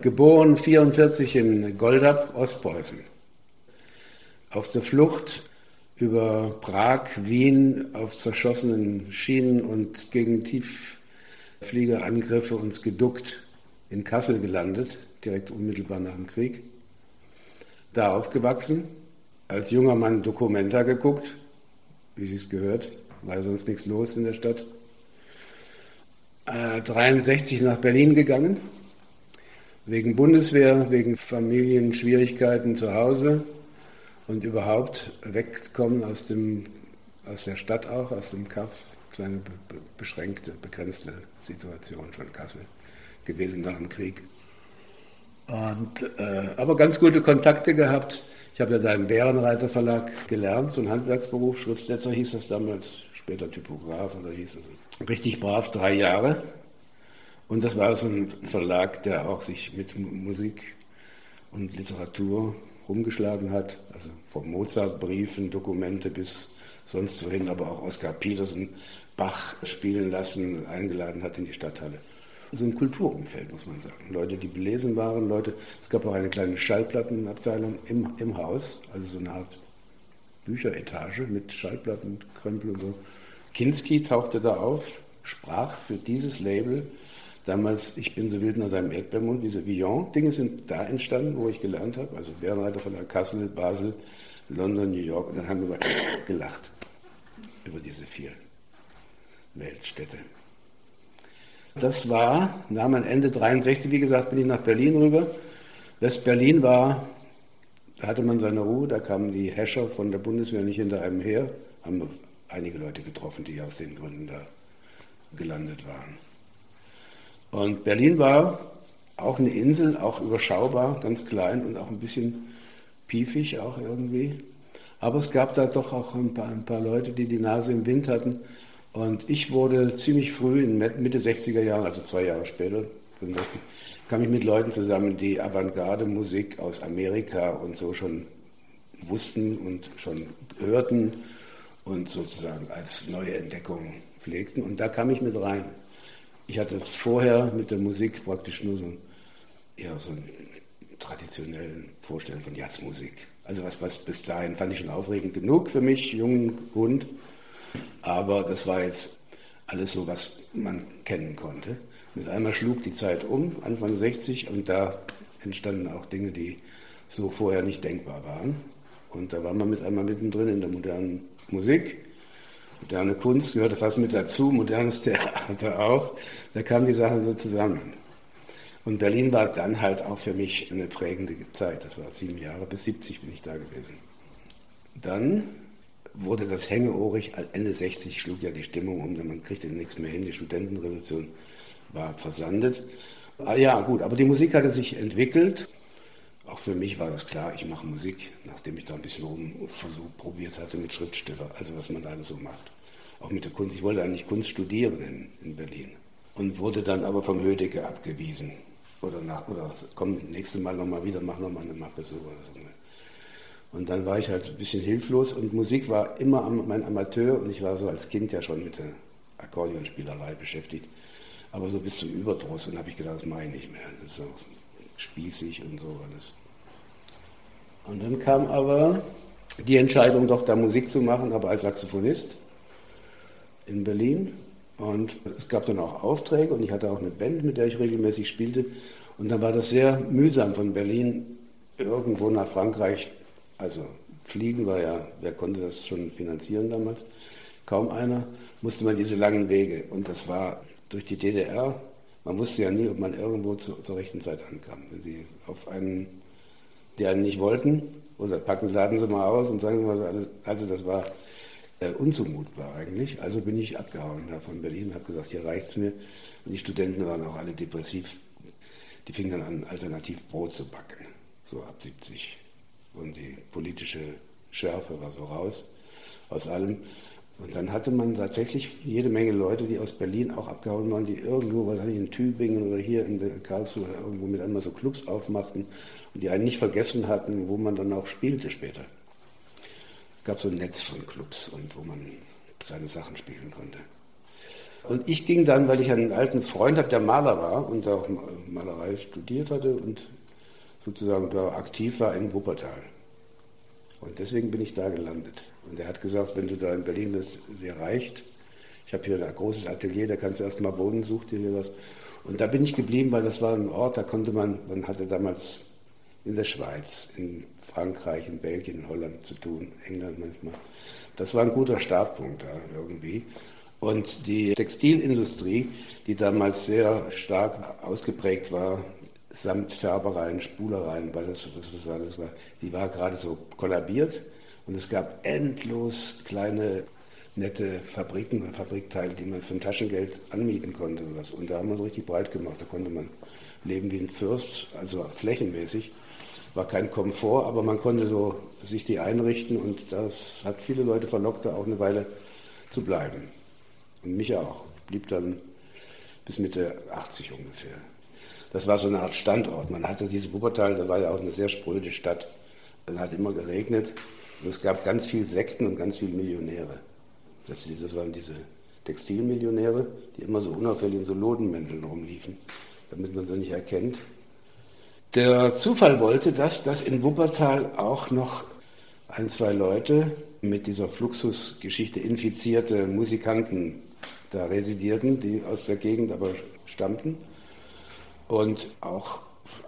Geboren 44 in Goldab, Ostpreußen. Auf der Flucht über Prag, Wien auf zerschossenen Schienen und gegen Tieffliegerangriffe uns geduckt in Kassel gelandet, direkt unmittelbar nach dem Krieg. Da aufgewachsen, als junger Mann Dokumenta geguckt, wie sie es gehört, war sonst nichts los in der Stadt. Äh, 63 nach Berlin gegangen, wegen Bundeswehr, wegen Familienschwierigkeiten zu Hause und überhaupt wegkommen aus, dem, aus der Stadt auch, aus dem Kaff, kleine beschränkte, begrenzte Situation von Kassel gewesen nach dem Krieg. Und, äh, aber ganz gute Kontakte gehabt. Ich habe ja da im Bärenreiter Verlag gelernt, so ein Handwerksberuf, Schriftsetzer hieß das damals, später Typograf oder hieß es. Richtig brav, drei Jahre. Und das war so ein Verlag, der auch sich mit Musik und Literatur rumgeschlagen hat. Also vom Mozart-Briefen, Dokumente bis sonst wohin, aber auch Oskar Petersen Bach spielen lassen, eingeladen hat in die Stadthalle. So ein Kulturumfeld, muss man sagen. Leute, die belesen waren, Leute, es gab auch eine kleine Schallplattenabteilung im, im Haus, also so eine Art Bücheretage mit Schallplatten, Krempel und so. Kinski tauchte da auf, sprach für dieses Label damals Ich bin so wild nach deinem Erdbeermund, diese Villon-Dinge sind da entstanden, wo ich gelernt habe. Also Bärenreiter von der Kassel, Basel, London, New York. Und dann haben wir gelacht über diese vier Weltstädte. Das war, nahm ein Ende 63, wie gesagt, bin ich nach Berlin rüber. West-Berlin war, da hatte man seine Ruhe, da kamen die Häscher von der Bundeswehr nicht hinter einem her, haben einige Leute getroffen, die aus den Gründen da gelandet waren. Und Berlin war auch eine Insel, auch überschaubar, ganz klein und auch ein bisschen piefig auch irgendwie. Aber es gab da doch auch ein paar, ein paar Leute, die die Nase im Wind hatten. Und ich wurde ziemlich früh, in Mitte 60er Jahren, also zwei Jahre später, kam ich mit Leuten zusammen, die Avantgarde-Musik aus Amerika und so schon wussten und schon hörten und sozusagen als neue Entdeckung pflegten. Und da kam ich mit rein. Ich hatte vorher mit der Musik praktisch nur so eher so einen traditionellen Vorstellung von Jazzmusik. Also was, was bis dahin fand ich schon aufregend genug für mich, jungen Hund. Aber das war jetzt alles so, was man kennen konnte. Mit einmal schlug die Zeit um, Anfang 60, und da entstanden auch Dinge, die so vorher nicht denkbar waren. Und da war man mit einmal mittendrin in der modernen Musik. Moderne Kunst gehörte fast mit dazu, modernes Theater auch. Da kamen die Sachen so zusammen. Und Berlin war dann halt auch für mich eine prägende Zeit. Das war sieben Jahre, bis 70 bin ich da gewesen. Dann wurde das hängeohrig, Ende 60 schlug ja die Stimmung um, denn man kriegte nichts mehr hin, die Studentenrevolution war versandet. Ah, ja, gut, aber die Musik hatte sich entwickelt. Auch für mich war das klar, ich mache Musik, nachdem ich da ein bisschen rumversucht, probiert hatte mit Schriftsteller, also was man da so macht. Auch mit der Kunst. Ich wollte eigentlich Kunst studieren in, in Berlin und wurde dann aber vom Hödecke abgewiesen. Oder, nach, oder komm, nächstes Mal nochmal wieder, mach nochmal eine Mappe so oder so. Und dann war ich halt ein bisschen hilflos und Musik war immer mein Amateur und ich war so als Kind ja schon mit der Akkordeonspielerei beschäftigt. Aber so bis zum Überdruss und habe ich gedacht, das mache ich nicht mehr. Das ist so spießig und so alles. Und dann kam aber die Entscheidung, doch da Musik zu machen, aber als Saxophonist in Berlin. Und es gab dann auch Aufträge und ich hatte auch eine Band, mit der ich regelmäßig spielte. Und dann war das sehr mühsam von Berlin irgendwo nach Frankreich. Also fliegen war ja, wer konnte das schon finanzieren damals? Kaum einer. Musste man diese langen Wege. Und das war durch die DDR. Man wusste ja nie, ob man irgendwo zu, zur rechten Zeit ankam. Wenn sie auf einen, die einen nicht wollten, oder packen, laden Sie mal aus und sagen Sie mal, also das war äh, unzumutbar eigentlich. Also bin ich abgehauen da von Berlin und habe gesagt, hier reicht es mir. Und die Studenten waren auch alle depressiv. Die fingen dann an, alternativ Brot zu backen, so ab 70. Und die politische Schärfe war so raus aus allem. Und dann hatte man tatsächlich jede Menge Leute, die aus Berlin auch abgehauen waren, die irgendwo, was ich, in Tübingen oder hier in Karlsruhe irgendwo mit einmal so Clubs aufmachten und die einen nicht vergessen hatten, wo man dann auch spielte später gab so ein Netz von Clubs und wo man seine Sachen spielen konnte. Und ich ging dann, weil ich einen alten Freund habe, der Maler war und auch Malerei studiert hatte und sozusagen da aktiv war in Wuppertal. Und deswegen bin ich da gelandet. Und er hat gesagt, wenn du da in Berlin bist, dir reicht. Ich habe hier ein großes Atelier, da kannst du erstmal wohnen, such dir hier was. Und da bin ich geblieben, weil das war ein Ort, da konnte man, man hatte damals in der Schweiz, in Frankreich, in Belgien, in Holland zu tun, England manchmal. Das war ein guter Startpunkt da irgendwie. Und die Textilindustrie, die damals sehr stark ausgeprägt war, samt Färbereien, Spulereien, weil das, das, das alles war, die war gerade so kollabiert. Und es gab endlos kleine nette Fabriken und Fabrikteile, die man für ein Taschengeld anmieten konnte. Und, was. und da haben wir es richtig breit gemacht. Da konnte man leben wie ein Fürst, also flächenmäßig. War kein Komfort, aber man konnte so sich die einrichten und das hat viele Leute verlockt, da auch eine Weile zu bleiben. Und mich auch. Blieb dann bis Mitte 80 ungefähr. Das war so eine Art Standort. Man hatte diese Wuppertal, da war ja auch eine sehr spröde Stadt. Es hat immer geregnet und es gab ganz viele Sekten und ganz viele Millionäre. Das, das waren diese Textilmillionäre, die immer so unauffällig in so Lodenmänteln rumliefen, damit man sie nicht erkennt. Der Zufall wollte, dass das in Wuppertal auch noch ein, zwei Leute mit dieser Fluxusgeschichte infizierte Musikanten da residierten, die aus der Gegend aber stammten und auch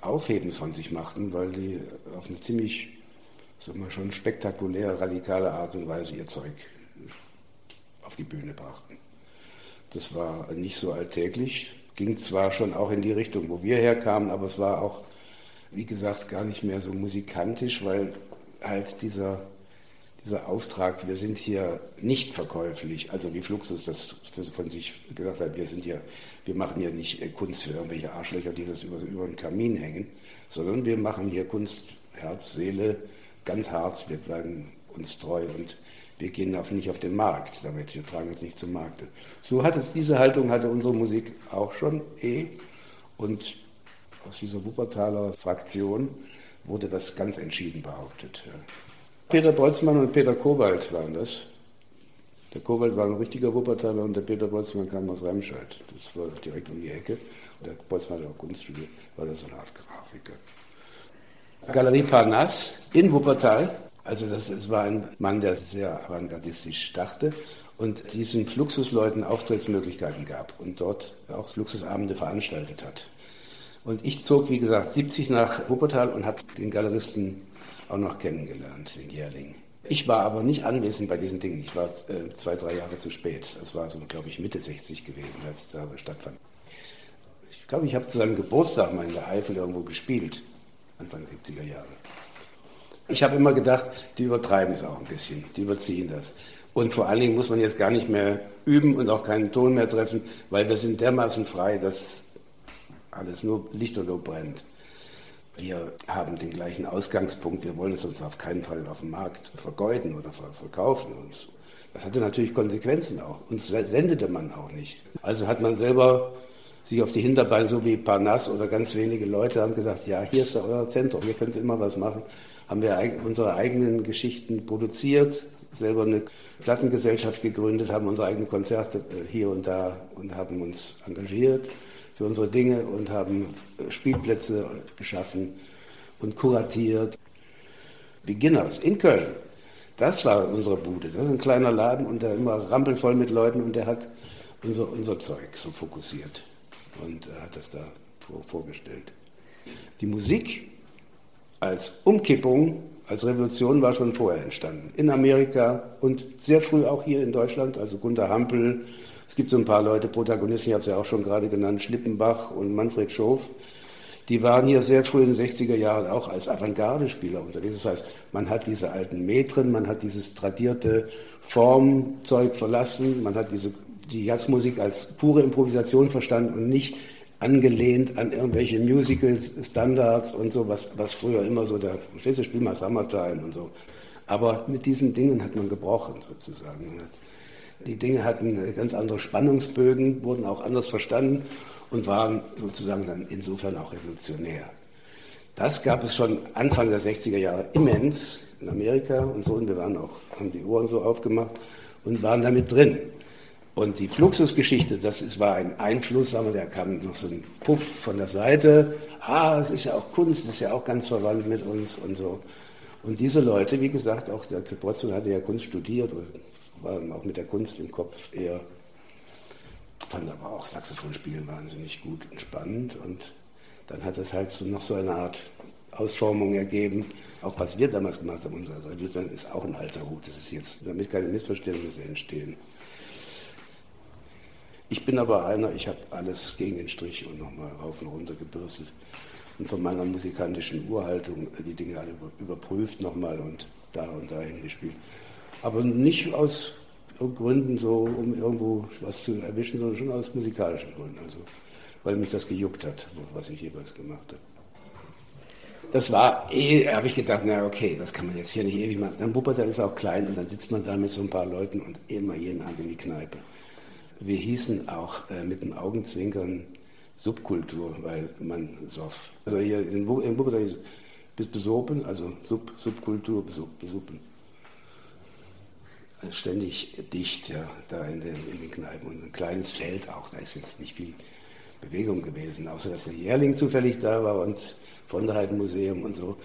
Aufhebens von sich machten, weil die auf eine ziemlich, sagen wir schon spektakulär, radikale Art und Weise ihr Zeug auf die Bühne brachten. Das war nicht so alltäglich, ging zwar schon auch in die Richtung, wo wir herkamen, aber es war auch, wie gesagt, gar nicht mehr so musikantisch, weil halt dieser, dieser Auftrag, wir sind hier nicht verkäuflich, also wie Fluxus das von sich gesagt hat, wir sind hier, wir machen hier nicht Kunst für irgendwelche Arschlöcher, die das über, über den Kamin hängen, sondern wir machen hier Kunst, Herz, Seele, ganz hart, wir bleiben uns treu und wir gehen auf, nicht auf den Markt damit, wir tragen es nicht zum Markt. So hatte diese Haltung hatte unsere Musik auch schon eh und aus dieser Wuppertaler Fraktion wurde das ganz entschieden behauptet. Ja. Peter Boltzmann und Peter Kowald waren das. Der Kowald war ein richtiger Wuppertaler und der Peter Boltzmann kam aus Remscheid. Das war direkt um die Ecke. Der Boltzmann hat auch Kunst studiert, war das so eine Art Grafiker. Galerie Parnasse in Wuppertal also das, das war ein Mann, der sehr avantgardistisch dachte und diesen Fluxusleuten Auftrittsmöglichkeiten gab und dort auch Luxusabende veranstaltet hat. Und ich zog, wie gesagt, 70 nach Wuppertal und habe den Galeristen auch noch kennengelernt, den Jährling. Ich war aber nicht anwesend bei diesen Dingen. Ich war äh, zwei, drei Jahre zu spät. Das war so, glaube ich, Mitte 60 gewesen, als es da stattfand. Ich glaube, ich habe zu seinem Geburtstag mal in der Eifel irgendwo gespielt, Anfang 70er Jahre. Ich habe immer gedacht, die übertreiben es auch ein bisschen, die überziehen das. Und vor allen Dingen muss man jetzt gar nicht mehr üben und auch keinen Ton mehr treffen, weil wir sind dermaßen frei, dass alles nur lichterloh brennt. Wir haben den gleichen Ausgangspunkt, wir wollen es uns auf keinen Fall auf dem Markt vergeuden oder verkaufen. Und so. Das hatte natürlich Konsequenzen auch. Und das sendete man auch nicht. Also hat man selber sich auf die Hinterbeine, so wie Parnass oder ganz wenige Leute haben gesagt, ja, hier ist euer Zentrum, ihr könnt immer was machen haben wir unsere eigenen Geschichten produziert, selber eine Plattengesellschaft gegründet, haben unsere eigenen Konzerte äh, hier und da und haben uns engagiert für unsere Dinge und haben äh, Spielplätze geschaffen und kuratiert. Beginners in Köln, das war unsere Bude. Das ist ein kleiner Laden und der immer rampelvoll mit Leuten und der hat unser, unser Zeug so fokussiert und hat das da vorgestellt. Die Musik als Umkippung, als Revolution war schon vorher entstanden. In Amerika und sehr früh auch hier in Deutschland, also Gunter Hampel. Es gibt so ein paar Leute, Protagonisten, ich habe es ja auch schon gerade genannt, Schlippenbach und Manfred Schof. Die waren hier sehr früh in den 60er Jahren auch als Avantgarde-Spieler unterwegs. Das heißt, man hat diese alten Metren, man hat dieses tradierte Formzeug verlassen, man hat diese, die Jazzmusik als pure Improvisation verstanden und nicht angelehnt an irgendwelche Musical-Standards und so, was, was früher immer so verstehst du, spiel mal Summertime und so. Aber mit diesen Dingen hat man gebrochen sozusagen. Die Dinge hatten ganz andere Spannungsbögen, wurden auch anders verstanden und waren sozusagen dann insofern auch revolutionär. Das gab es schon Anfang der 60er Jahre immens in Amerika und so und wir waren auch, haben die Ohren so aufgemacht und waren damit drin. Und die Fluxusgeschichte, das ist, war ein Einfluss, aber der kam noch so ein Puff von der Seite. Ah, es ist ja auch Kunst, das ist ja auch ganz verwandt mit uns und so. Und diese Leute, wie gesagt, auch der Potzl hatte ja Kunst studiert, war auch mit der Kunst im Kopf eher, fand aber auch Saxophonspielen wahnsinnig gut und spannend. Und dann hat es halt so noch so eine Art Ausformung ergeben. Auch was wir damals gemacht haben, unser Seite, ist auch ein alter Hut. Das ist jetzt, damit keine Missverständnisse entstehen. Ich bin aber einer, ich habe alles gegen den Strich und nochmal rauf und runter gebürstet und von meiner musikalischen Urhaltung die Dinge alle überprüft nochmal und da und dahin gespielt. Aber nicht aus Gründen so, um irgendwo was zu erwischen, sondern schon aus musikalischen Gründen. Also, weil mich das gejuckt hat, was ich jeweils gemacht habe. Das war eh, habe ich gedacht, na okay, das kann man jetzt hier nicht ewig machen. Dann Wuppertal ist auch klein und dann sitzt man da mit so ein paar Leuten und immer jeden Abend in die Kneipe wir hießen auch äh, mit dem Augenzwinkern Subkultur, weil man soff. Also hier in, in Wuppertal ist bis besopen, also Sub, Subkultur, besopen. Ständig dicht, ja, da in den, in den Kneipen und ein kleines Feld auch, da ist jetzt nicht viel Bewegung gewesen, außer dass der Jährling zufällig da war und von der Museum und so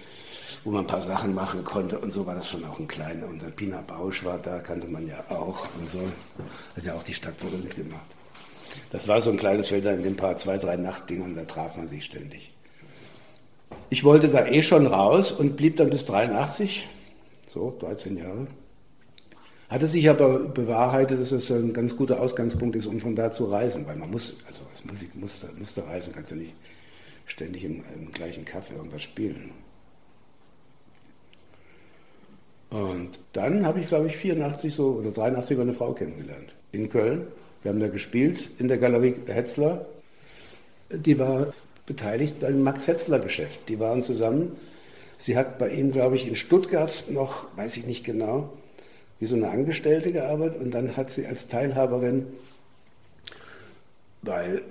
wo man ein paar Sachen machen konnte. Und so war das schon auch ein kleiner. Und dann Pina Bausch war da, kannte man ja auch. Und so hat ja auch die Stadt berühmt gemacht. Das war so ein kleines Feld in den paar, zwei, drei Nachtdingern, da traf man sich ständig. Ich wollte da eh schon raus und blieb dann bis 83, so 13 Jahre. Hatte sich aber bewahrheitet, dass es ein ganz guter Ausgangspunkt ist, um von da zu reisen, weil man muss, also als Musik musste, musste reisen, kannst du nicht ständig im, im gleichen Kaffee irgendwas spielen. Und dann habe ich, glaube ich, 84 so oder 83 eine Frau kennengelernt in Köln. Wir haben da gespielt in der Galerie Hetzler. Die war beteiligt beim Max Hetzler Geschäft. Die waren zusammen. Sie hat bei ihm, glaube ich, in Stuttgart noch, weiß ich nicht genau, wie so eine Angestellte gearbeitet und dann hat sie als Teilhaberin, weil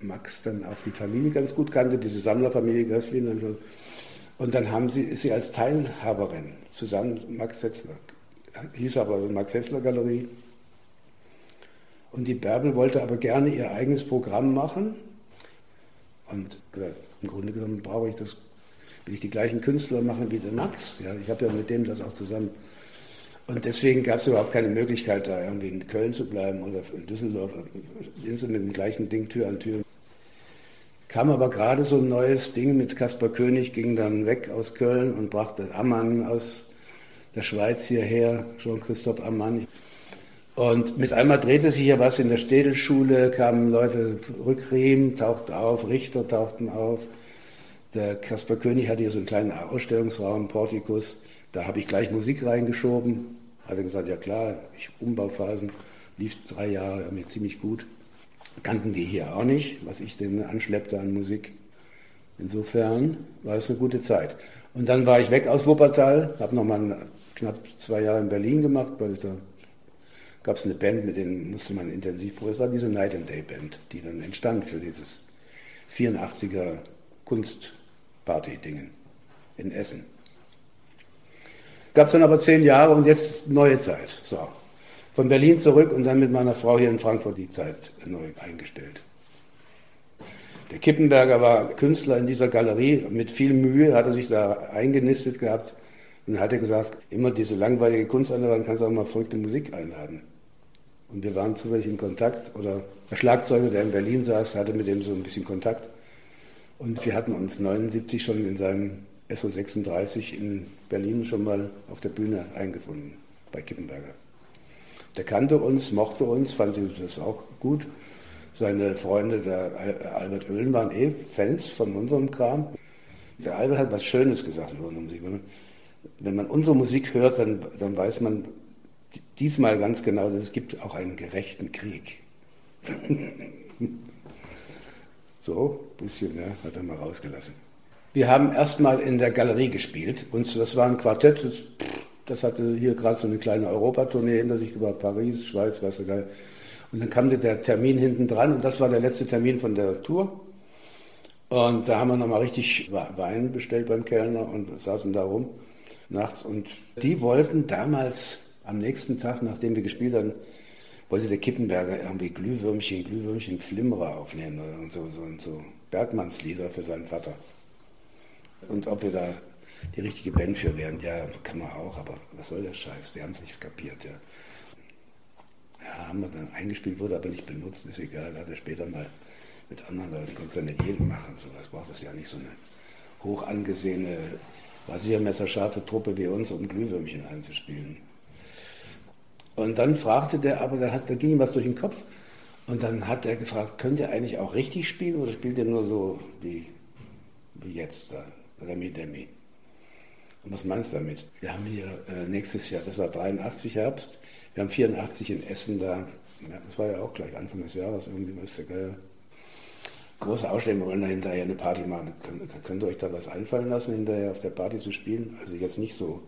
Max dann auch die Familie ganz gut kannte, diese Sammlerfamilie Gösslin, und dann haben sie, ist sie als Teilhaberin zusammen Max Setzler, hieß aber Max Setzler Galerie. Und die Bärbel wollte aber gerne ihr eigenes Programm machen. Und gesagt, im Grunde genommen brauche ich das, will ich die gleichen Künstler machen wie der Max. Ja, ich habe ja mit dem das auch zusammen. Und deswegen gab es überhaupt keine Möglichkeit, da irgendwie in Köln zu bleiben oder in Düsseldorf. Sind sie mit dem gleichen Ding Tür an Tür kam aber gerade so ein neues Ding mit Kaspar König, ging dann weg aus Köln und brachte Ammann aus der Schweiz hierher, Jean-Christophe Ammann. Und mit einmal drehte sich ja was in der Städelschule, kamen Leute, Rückriem tauchte auf, Richter tauchten auf. Der Kaspar König hatte hier so einen kleinen Ausstellungsraum, Portikus. Da habe ich gleich Musik reingeschoben. Hat er gesagt, ja klar, ich Umbauphasen, lief drei Jahre mir ziemlich gut kannten die hier auch nicht, was ich denn anschleppte an Musik. Insofern war es eine gute Zeit. Und dann war ich weg aus Wuppertal, habe nochmal knapp zwei Jahre in Berlin gemacht, weil da gab es eine Band, mit denen musste man intensiv vor. Es war diese Night and Day Band, die dann entstand für dieses 84er Kunstparty-Dingen in Essen. Gab es dann aber zehn Jahre und jetzt neue Zeit. So, von Berlin zurück und dann mit meiner Frau hier in Frankfurt die Zeit neu eingestellt. Der Kippenberger war Künstler in dieser Galerie. Mit viel Mühe hat er sich da eingenistet gehabt und hat gesagt, immer diese langweilige Kunst an der Wand kannst du auch mal verrückte Musik einladen. Und wir waren zufällig in Kontakt oder der Schlagzeuger, der in Berlin saß, hatte mit dem so ein bisschen Kontakt. Und wir hatten uns 79 schon in seinem SO36 in Berlin schon mal auf der Bühne eingefunden bei Kippenberger. Der kannte uns, mochte uns, fand das auch gut. Seine Freunde, der Albert Oehlen, waren eh Fans von unserem Kram. Der Albert hat was Schönes gesagt über unsere Musik. Wenn man unsere Musik hört, dann, dann weiß man diesmal ganz genau, dass es gibt auch einen gerechten Krieg. so, ein bisschen, ja, hat er mal rausgelassen. Wir haben erstmal in der Galerie gespielt. Und das war ein Quartett, das, das hatte hier gerade so eine kleine Europatournee hinter sich über Paris, Schweiz, was so geil. Und dann kam der Termin hinten dran und das war der letzte Termin von der Tour. Und da haben wir nochmal richtig Wein bestellt beim Kellner und saßen da rum nachts. Und die wollten damals am nächsten Tag, nachdem wir gespielt hatten, wollte der Kippenberger irgendwie Glühwürmchen, Glühwürmchen, Flimmerer aufnehmen oder so, so, so Bergmannslieder für seinen Vater. Und ob wir da die richtige Band für wären, ja, kann man auch, aber was soll der Scheiß? Die haben es nicht kapiert, ja. Ja, haben wir dann eingespielt, wurde aber nicht benutzt, ist egal, hat er später mal mit anderen Leuten, konnte es ja nicht jedem machen, sowas braucht es ja nicht so eine hoch angesehene, rasiermesserscharfe Truppe wie uns, um Glühwürmchen einzuspielen. Und dann fragte der, aber da, hat, da ging ihm was durch den Kopf. Und dann hat er gefragt, könnt ihr eigentlich auch richtig spielen oder spielt ihr nur so wie, wie jetzt da, Remi Demi? Und was meinst du damit? Wir haben hier äh, nächstes Jahr, das war 83 Herbst, wir haben 84 in Essen da, das war ja auch gleich Anfang des Jahres, irgendwie weiß der Geier. Große Ausstellung, wir wollen da hinterher eine Party machen. Könnt, könnt ihr euch da was einfallen lassen, hinterher auf der Party zu spielen? Also jetzt nicht so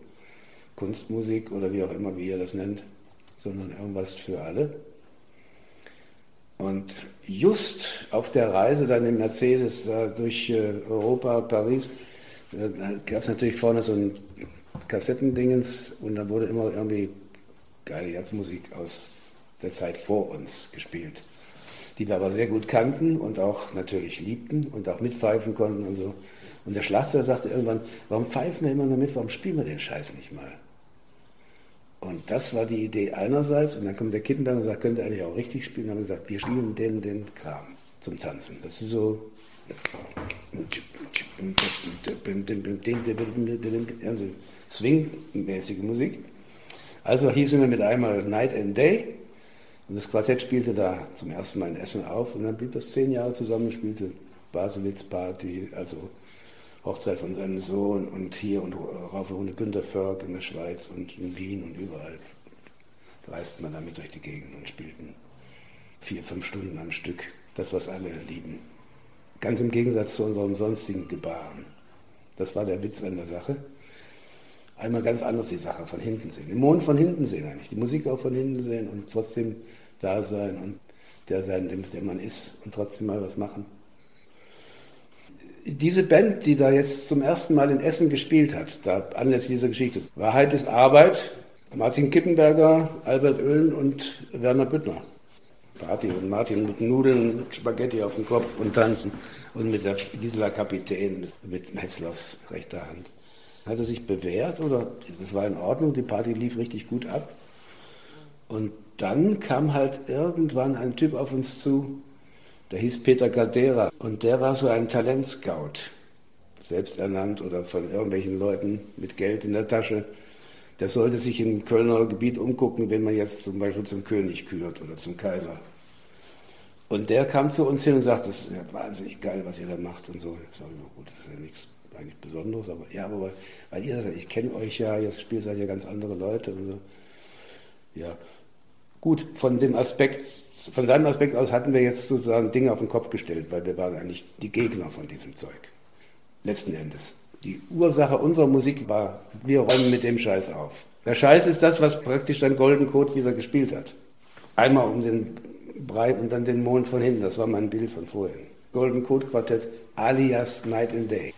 Kunstmusik oder wie auch immer, wie ihr das nennt sondern irgendwas für alle. Und just auf der Reise dann im Mercedes da durch äh, Europa, Paris, da gab es natürlich vorne so ein Kassettendingens und da wurde immer irgendwie geile Jazzmusik aus der Zeit vor uns gespielt, die wir aber sehr gut kannten und auch natürlich liebten und auch mitpfeifen konnten und so. Und der Schlagzeuger sagte irgendwann, warum pfeifen wir immer nur mit, warum spielen wir den Scheiß nicht mal? Und das war die Idee einerseits. Und dann kommt der Kittenberg und sagt, könnt ihr eigentlich auch richtig spielen? Und haben gesagt, wir spielen den, den Kram zum Tanzen. Das ist so. Also Swing-mäßige Musik. Also hießen wir mit einmal Night and Day. Und das Quartett spielte da zum ersten Mal in Essen auf. Und dann blieb das zehn Jahre zusammen, spielte Baselitz Party, also Hochzeit von seinem Sohn und hier und rauf und Günter Förg in der Schweiz und in Wien und überall reist man damit durch die Gegend und spielt vier, fünf Stunden am Stück. Das, was alle lieben. Ganz im Gegensatz zu unserem sonstigen Gebaren. Das war der Witz an der Sache. Einmal ganz anders die Sache, von hinten sehen. Den Mond von hinten sehen eigentlich, die Musik auch von hinten sehen und trotzdem da sein und der sein, der man ist und trotzdem mal was machen diese Band, die da jetzt zum ersten Mal in Essen gespielt hat, da anlässlich dieser Geschichte, Wahrheit ist Arbeit, Martin Kippenberger, Albert Oehlen und Werner Büttner. Party und Martin mit Nudeln, Spaghetti auf dem Kopf und tanzen und mit der Gisela Kapitän, mit Metzlers rechter Hand. Hat er sich bewährt oder das war in Ordnung, die Party lief richtig gut ab. Und dann kam halt irgendwann ein Typ auf uns zu, der hieß Peter Caldera und der war so ein Talentscout, selbst ernannt oder von irgendwelchen Leuten mit Geld in der Tasche. Der sollte sich im Kölner Gebiet umgucken, wenn man jetzt zum Beispiel zum König kürt oder zum Kaiser. Und der kam zu uns hin und sagte, das ist ja wahnsinnig geil, was ihr da macht und so. Ich sage, gut, das ist ja nichts eigentlich Besonderes, aber ja, aber weil, weil ihr das, ich kenne euch ja, ihr spielt seid ja ganz andere Leute und so. Ja, Gut, von dem Aspekt, von seinem Aspekt aus hatten wir jetzt sozusagen Dinge auf den Kopf gestellt, weil wir waren eigentlich die Gegner von diesem Zeug. Letzten Endes. Die Ursache unserer Musik war, wir räumen mit dem Scheiß auf. Der Scheiß ist das, was praktisch dann Golden Code wieder gespielt hat. Einmal um den Brei und dann den Mond von hinten. Das war mein Bild von vorhin. Golden Code Quartett alias Night and Day.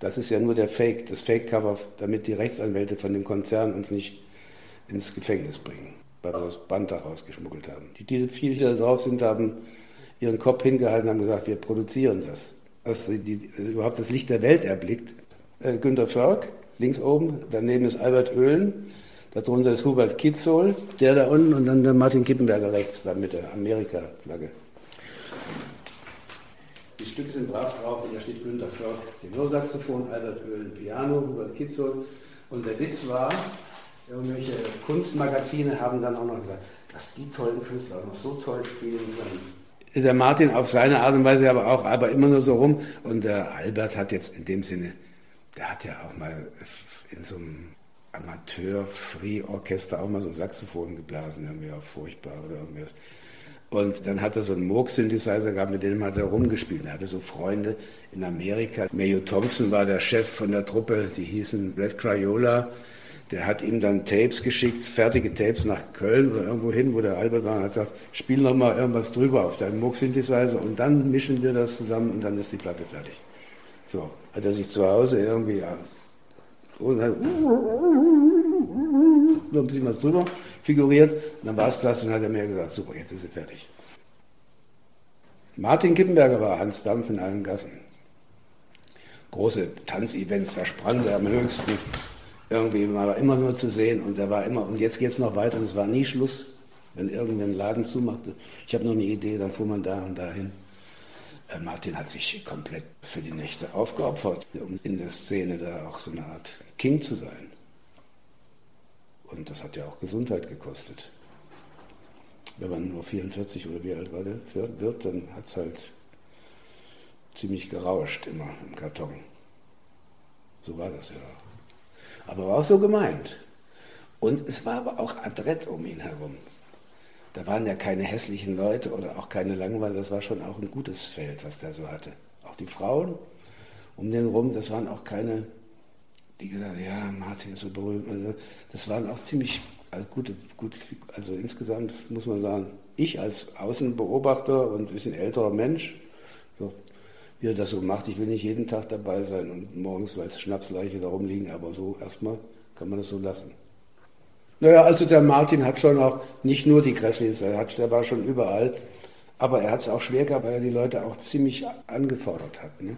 Das ist ja nur der Fake, das Fake-Cover, damit die Rechtsanwälte von dem Konzern uns nicht ins Gefängnis bringen weil wir das Band da rausgeschmuggelt haben. Die, die viele, die da drauf sind, haben ihren Kopf hingehalten und haben gesagt, wir produzieren das. Dass die, die, überhaupt das Licht der Welt erblickt. Äh, Günter Förg, links oben, daneben ist Albert Oehlen, darunter ist Hubert Kitzohl, der da unten und dann der Martin Kippenberger rechts, da mit der Amerika-Flagge. Die Stücke sind brav drauf und da steht Günter Förg, Tenorsaxophon, Albert Oehlen, Piano, Hubert Kitzohl. Und der Witz war, irgendwelche Kunstmagazine haben dann auch noch gesagt, dass die tollen Künstler auch noch so toll spielen können. Der Martin auf seine Art und Weise aber auch, aber immer nur so rum. Und der Albert hat jetzt in dem Sinne, der hat ja auch mal in so einem Amateur-Free-Orchester auch mal so Saxophon geblasen, irgendwie auch furchtbar oder irgendwas. Und dann hat er so einen Moog-Synthesizer gehabt, mit dem hat er rumgespielt. Er hatte so Freunde in Amerika. Mayo Thompson war der Chef von der Truppe, die hießen Red Crayola. Der hat ihm dann Tapes geschickt, fertige Tapes nach Köln oder irgendwo hin, wo der Albert war und hat gesagt, spiel noch mal irgendwas drüber auf deinem Moog-Synthesizer und dann mischen wir das zusammen und dann ist die Platte fertig. So, hat er sich zu Hause irgendwie und hat ein bisschen was drüber, figuriert. Und dann war es das und hat er mir gesagt, super, jetzt ist sie fertig. Martin Kippenberger war Hans Dampf in allen Gassen. Große Tanzevents, da sprang der am höchsten. Irgendwie war immer nur zu sehen und er war immer, und jetzt geht es noch weiter und es war nie Schluss, wenn irgendein Laden zumachte. Ich habe noch eine Idee, dann fuhr man da und dahin. Äh, Martin hat sich komplett für die Nächte aufgeopfert, um in der Szene da auch so eine Art King zu sein. Und das hat ja auch Gesundheit gekostet. Wenn man nur 44 oder wie alt war wird, dann hat es halt ziemlich gerauscht immer im Karton. So war das ja. Aber war auch so gemeint. Und es war aber auch adrett um ihn herum. Da waren ja keine hässlichen Leute oder auch keine Langweiler, das war schon auch ein gutes Feld, was der so hatte. Auch die Frauen um den rum, das waren auch keine, die gesagt haben, ja, Martin ist so berühmt. Also, das waren auch ziemlich also gute, gute, also insgesamt muss man sagen, ich als Außenbeobachter und ein bisschen älterer Mensch, so, wie er das so macht, ich will nicht jeden Tag dabei sein und morgens, es Schnapsleiche da rumliegen, aber so erstmal kann man das so lassen. Naja, also der Martin hat schon auch nicht nur die Gräflins, der war schon überall, aber er hat es auch schwer gehabt, weil er die Leute auch ziemlich angefordert hat. Ne?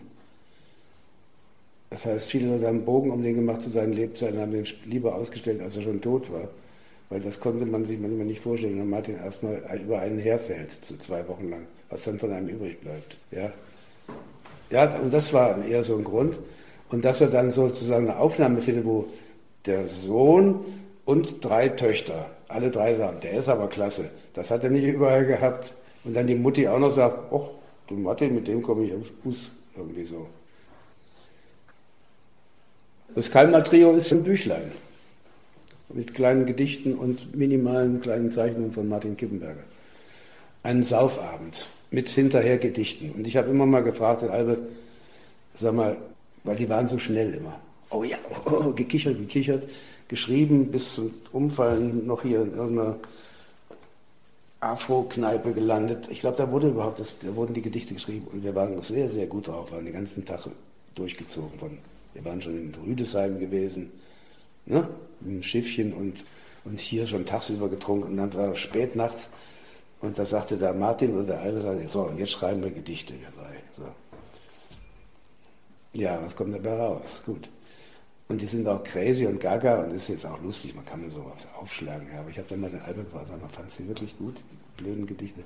Das heißt, viele Leute haben Bogen um den gemacht zu seinen Lebzeiten, haben ihn lieber ausgestellt, als er schon tot war. Weil das konnte man sich manchmal nicht vorstellen, wenn Martin erstmal über einen herfällt, so zwei Wochen lang, was dann von einem übrig bleibt. Ja, ja und das war eher so ein Grund. Und dass er dann sozusagen eine Aufnahme findet, wo der Sohn und drei Töchter, alle drei sagen, der ist aber klasse. Das hat er nicht überall gehabt. Und dann die Mutti auch noch sagt, oh, du Martin, mit dem komme ich am Fuß irgendwie so. Das Kalmar Trio ist ein Büchlein mit kleinen Gedichten und minimalen kleinen Zeichnungen von Martin Kippenberger. Ein Saufabend mit hinterher Gedichten. Und ich habe immer mal gefragt, Albert, sag mal, weil die waren so schnell immer. Oh ja, oh, oh, gekichert, gekichert geschrieben, bis zum Umfallen noch hier in irgendeiner Afro-Kneipe gelandet. Ich glaube, da wurde überhaupt das, da wurden die Gedichte geschrieben und wir waren sehr, sehr gut drauf, waren den ganzen Tag durchgezogen worden. Wir waren schon in Rüdesheim gewesen, ne? ein Schiffchen und, und hier schon tagsüber getrunken und dann war es spät nachts und da sagte der Martin oder der eine, so, und jetzt schreiben wir Gedichte, drei. So. Ja, was kommt dabei raus? Gut. Und die sind auch crazy und gaga und ist jetzt auch lustig, man kann mir sowas aufschlagen. Ja, aber ich habe dann mal den Albert gefragt, man fand sie wirklich gut, die blöden Gedichte.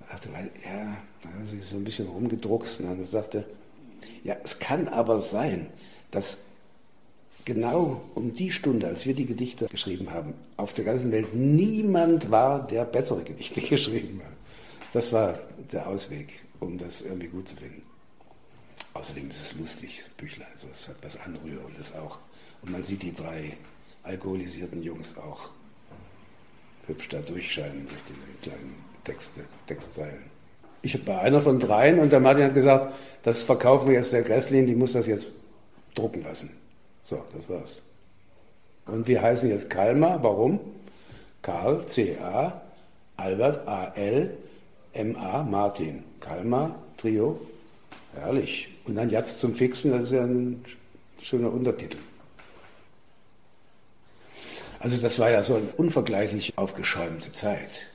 Ich dachte, ja, da hat sich so ein bisschen rumgedruckst und dann sagte, ja, es kann aber sein, dass genau um die Stunde, als wir die Gedichte geschrieben haben, auf der ganzen Welt niemand war, der bessere Gedichte geschrieben hat. Das war der Ausweg, um das irgendwie gut zu finden. Außerdem ist es lustig, Büchlein, also es hat was Anrührendes auch. Und man sieht die drei alkoholisierten Jungs auch hübsch da durchscheinen durch diese kleinen Texte, Textzeilen. Ich war einer von dreien und der Martin hat gesagt, das verkaufen wir jetzt der Gresslin, die muss das jetzt drucken lassen. So, das war's. Und wir heißen jetzt Kalmar, warum? Karl, C-A, Albert, A-L, M-A, Martin. Kalmar, Trio, herrlich. Und dann jetzt zum Fixen, das ist ja ein schöner Untertitel. Also das war ja so eine unvergleichlich aufgeschäumte Zeit.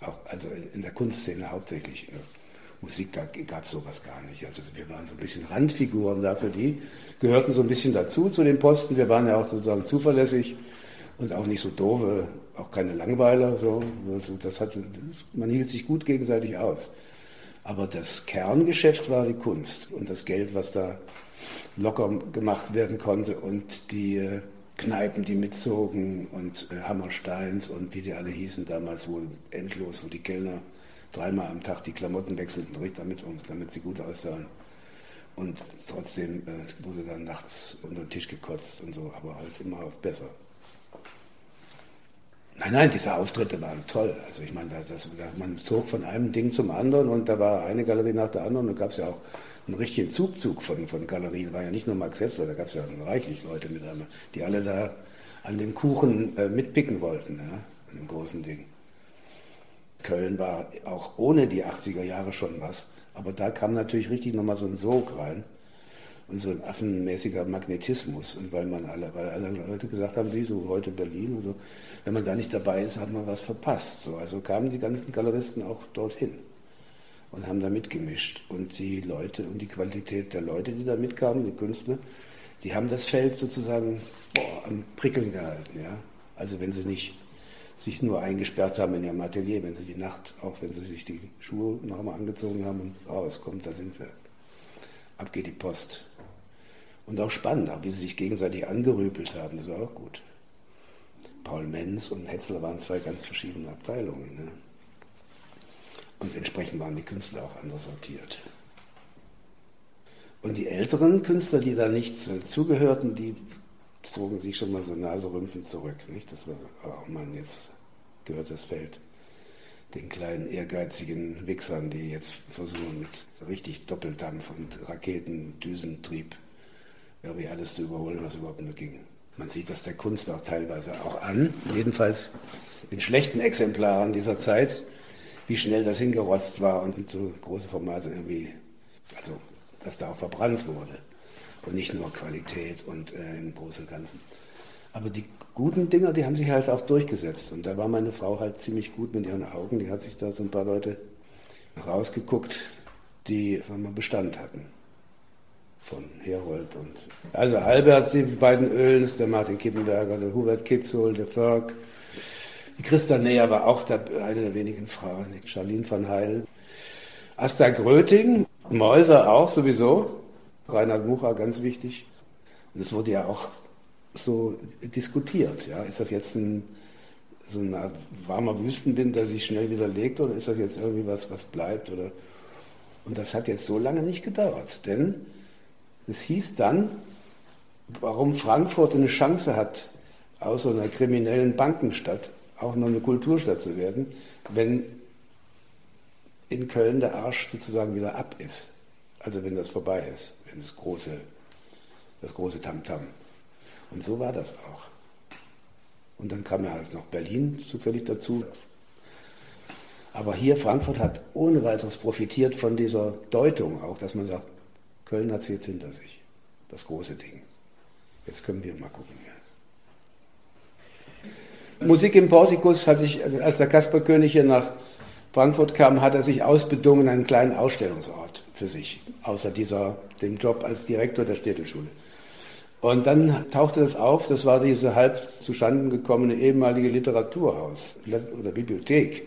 Auch, also in der Kunstszene hauptsächlich. Musik, da gab es sowas gar nicht. Also wir waren so ein bisschen Randfiguren dafür, die gehörten so ein bisschen dazu zu den Posten. Wir waren ja auch sozusagen zuverlässig und auch nicht so doofe, auch keine Langweiler. So. Also das hat, man hielt sich gut gegenseitig aus. Aber das Kerngeschäft war die Kunst und das Geld, was da locker gemacht werden konnte und die äh, Kneipen, die mitzogen und äh, Hammersteins und wie die alle hießen damals wohl endlos, wo die Kellner dreimal am Tag die Klamotten wechselten, damit, damit sie gut aussahen. Und trotzdem äh, wurde dann nachts unter den Tisch gekotzt und so, aber halt immer auf besser. Nein, nein, diese Auftritte waren toll. Also ich meine, das, das, man zog von einem Ding zum anderen und da war eine Galerie nach der anderen und da gab es ja auch einen richtigen Zugzug von, von Galerien. War ja nicht nur Max Hessler, da gab es ja reichlich Leute mit einmal, die alle da an dem Kuchen äh, mitpicken wollten, ja, an dem großen Ding. Köln war auch ohne die 80er Jahre schon was, aber da kam natürlich richtig nochmal so ein Sog rein. Und so ein affenmäßiger Magnetismus. Und weil man alle, weil alle Leute gesagt haben, wie so heute Berlin oder so, wenn man da nicht dabei ist, hat man was verpasst. So, also kamen die ganzen Galeristen auch dorthin und haben da mitgemischt. Und die Leute und die Qualität der Leute, die da mitkamen, die Künstler, die haben das Feld sozusagen boah, am Prickeln gehalten. Ja? Also wenn sie nicht sich nur eingesperrt haben in ihrem Atelier, wenn sie die Nacht, auch wenn sie sich die Schuhe nochmal angezogen haben und rauskommt, da sind wir. Ab geht die Post. Und auch spannend, auch wie sie sich gegenseitig angerüpelt haben, das war auch gut. Paul Menz und Hetzler waren zwei ganz verschiedene Abteilungen. Ne? Und entsprechend waren die Künstler auch anders sortiert. Und die älteren Künstler, die da nicht zugehörten, die zogen sich schon mal so naserümpfend zurück. Nicht? Das war, oh Mann, jetzt gehört das Feld den kleinen ehrgeizigen Wichsern, die jetzt versuchen mit richtig Doppeldampf und Raketendüsentrieb irgendwie alles zu überholen, was überhaupt nur ging. Man sieht das der Kunst auch teilweise auch an, jedenfalls den schlechten Exemplaren dieser Zeit, wie schnell das hingerotzt war und so große Formate irgendwie, also dass da auch verbrannt wurde und nicht nur Qualität und äh, im Großen und Ganzen. Aber die guten Dinger, die haben sich halt auch durchgesetzt. Und da war meine Frau halt ziemlich gut mit ihren Augen. Die hat sich da so ein paar Leute rausgeguckt, die sagen wir, Bestand hatten. Von Herold und. Also Albert, die beiden Öhlens, der Martin Kippenberger, der Hubert Kitzel, der Förg. Die Christa Neher war auch der, eine der wenigen Frauen, Charlene van Heil. Asta Gröting, Mäuser auch sowieso. Reinhard Mucha, ganz wichtig. Und es wurde ja auch so diskutiert. Ja? Ist das jetzt ein, so ein warmer Wüstenwind, der sich schnell wieder legt, oder ist das jetzt irgendwie was, was bleibt? Oder? Und das hat jetzt so lange nicht gedauert, denn es hieß dann, warum Frankfurt eine Chance hat, aus so einer kriminellen Bankenstadt auch noch eine Kulturstadt zu werden, wenn in Köln der Arsch sozusagen wieder ab ist. Also wenn das vorbei ist, wenn das große, das große Tamtam. -Tam. Und so war das auch. Und dann kam ja halt noch Berlin zufällig dazu. Aber hier, Frankfurt hat ohne weiteres profitiert von dieser Deutung auch, dass man sagt, Köln hat es jetzt hinter sich. Das große Ding. Jetzt können wir mal gucken. Ja. Musik im Portikus hatte ich, als der Kasperkönig hier nach Frankfurt kam, hat er sich ausbedungen einen kleinen Ausstellungsort für sich, außer dieser, dem Job als Direktor der Städtelschule. Und dann tauchte das auf, das war diese halb zustande gekommene ehemalige Literaturhaus oder Bibliothek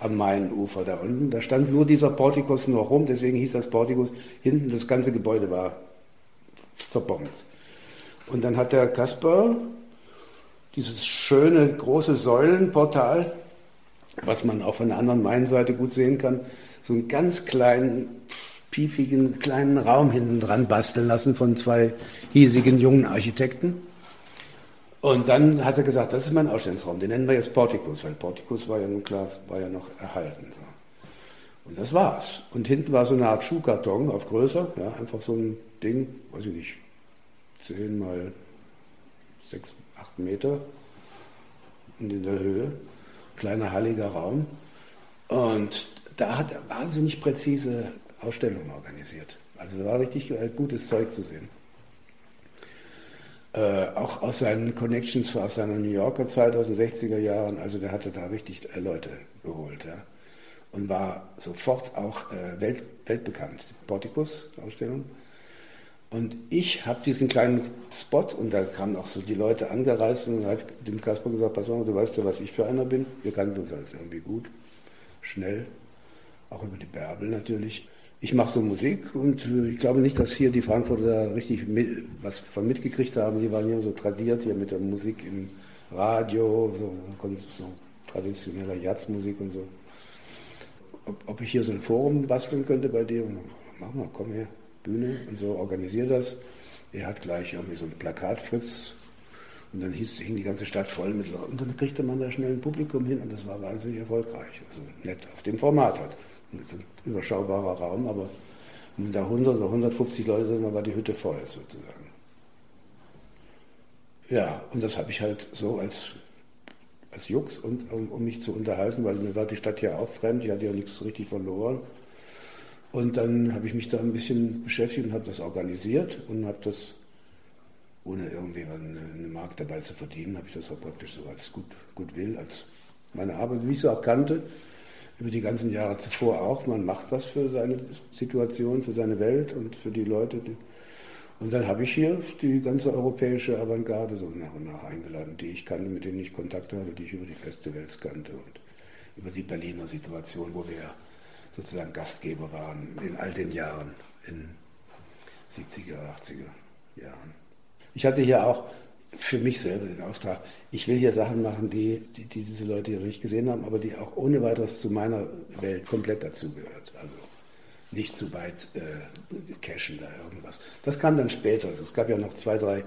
am Mainufer da unten. Da stand nur dieser Portikus noch rum, deswegen hieß das Portikus. Hinten das ganze Gebäude war zerbombt. Und dann hat der Kasper dieses schöne große Säulenportal, was man auch von der anderen Mainseite gut sehen kann, so einen ganz kleinen piefigen kleinen Raum hinten dran basteln lassen von zwei hiesigen jungen Architekten. Und dann hat er gesagt, das ist mein Ausstellungsraum, den nennen wir jetzt Portikus, weil Portikus war ja nun klar, war ja noch erhalten. Und das war's. Und hinten war so eine Art Schuhkarton auf größer, ja, einfach so ein Ding, weiß ich nicht, 10 mal 6, 8 Meter und in der Höhe, kleiner halliger Raum. Und da hat er wahnsinnig präzise Ausstellungen organisiert. Also da war richtig äh, gutes Zeug zu sehen. Äh, auch aus seinen Connections aus seiner New Yorker Zeit aus den 60er Jahren, also der hatte da richtig äh, Leute geholt. Ja. Und war sofort auch äh, welt, weltbekannt. Portikus-Ausstellung. Und ich habe diesen kleinen Spot und da kamen auch so die Leute angereist und habe dem Kasper gesagt, pass auf, du weißt ja, was ich für einer bin. Wir kannten uns halt irgendwie gut, schnell, auch über die Bärbel natürlich ich mache so Musik und äh, ich glaube nicht, dass hier die Frankfurter richtig mit, was von mitgekriegt haben. Die waren hier so tradiert hier mit der Musik im Radio, so, so traditioneller Jazzmusik und so. Ob, ob, ich hier so ein Forum basteln könnte bei dir? Mach mal, komm her, Bühne und so, organisier das. Er hat gleich irgendwie so ein Plakat, Fritz. Und dann hieß, hing die ganze Stadt voll mit Leuten. Und dann kriegte man da schnell ein Publikum hin und das war wahnsinnig erfolgreich. Also nett, auf dem Format halt überschaubarer Raum, aber wenn da 100 oder 150 Leute sind, dann war die Hütte voll sozusagen. Ja, und das habe ich halt so als, als Jux, und, um, um, mich zu unterhalten, weil mir war die Stadt ja auch fremd, ich hatte ja nichts richtig verloren. Und dann habe ich mich da ein bisschen beschäftigt und habe das organisiert und habe das, ohne irgendwie eine Mark dabei zu verdienen, habe ich das auch praktisch so als gut, gut will, als meine Arbeit, wie ich sie auch kannte, über die ganzen Jahre zuvor auch. Man macht was für seine Situation, für seine Welt und für die Leute. Und dann habe ich hier die ganze europäische Avantgarde so nach und nach eingeladen, die ich kannte, mit denen ich Kontakt hatte, die ich über die Festivals kannte und über die Berliner Situation, wo wir sozusagen Gastgeber waren in all den Jahren, in 70er, 80er Jahren. Ich hatte hier auch für mich selber den Auftrag, ich will hier Sachen machen, die, die, die diese Leute hier nicht gesehen haben, aber die auch ohne weiteres zu meiner Welt komplett dazugehört. Also nicht zu weit äh, cashen da irgendwas. Das kam dann später. Es gab ja noch zwei, drei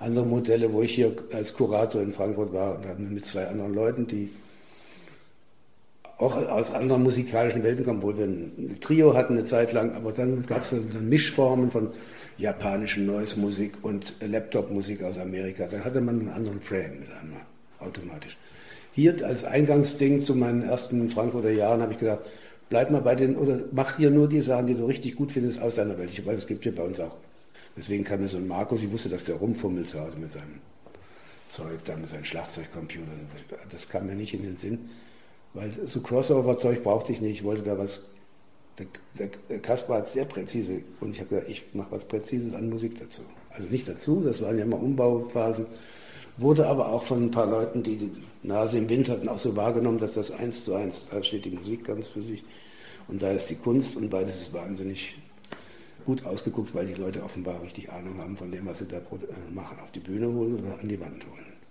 andere Modelle, wo ich hier als Kurator in Frankfurt war und dann mit zwei anderen Leuten, die auch aus anderen musikalischen Welten kommen, obwohl wir ein Trio hatten eine Zeit lang, aber dann gab es dann Mischformen von japanischen Noise-Musik und Laptop-Musik aus Amerika. Dann hatte man einen anderen Frame mit einmal, automatisch. Hier als Eingangsding zu meinen ersten Frankfurter Jahren habe ich gedacht, bleib mal bei den, oder mach hier nur die Sachen, die du richtig gut findest aus deiner Welt. Ich weiß, es gibt hier bei uns auch. Deswegen kam mir so ein Markus, ich wusste, dass der rumfummelt zu Hause mit seinem Zeug, da mit seinem Schlagzeugcomputer. Das kam mir nicht in den Sinn, weil so Crossover-Zeug brauchte ich nicht. Ich wollte da was. Der, der, Kaspar hat sehr präzise und ich habe gesagt, ich mache was Präzises an Musik dazu. Also nicht dazu, das waren ja immer Umbauphasen wurde aber auch von ein paar Leuten, die die Nase im Wind hatten, auch so wahrgenommen, dass das eins zu eins, da steht die Musik ganz für sich und da ist die Kunst und beides ist wahnsinnig gut ausgeguckt, weil die Leute offenbar richtig Ahnung haben von dem, was sie da äh, machen, auf die Bühne holen oder an die Wand holen.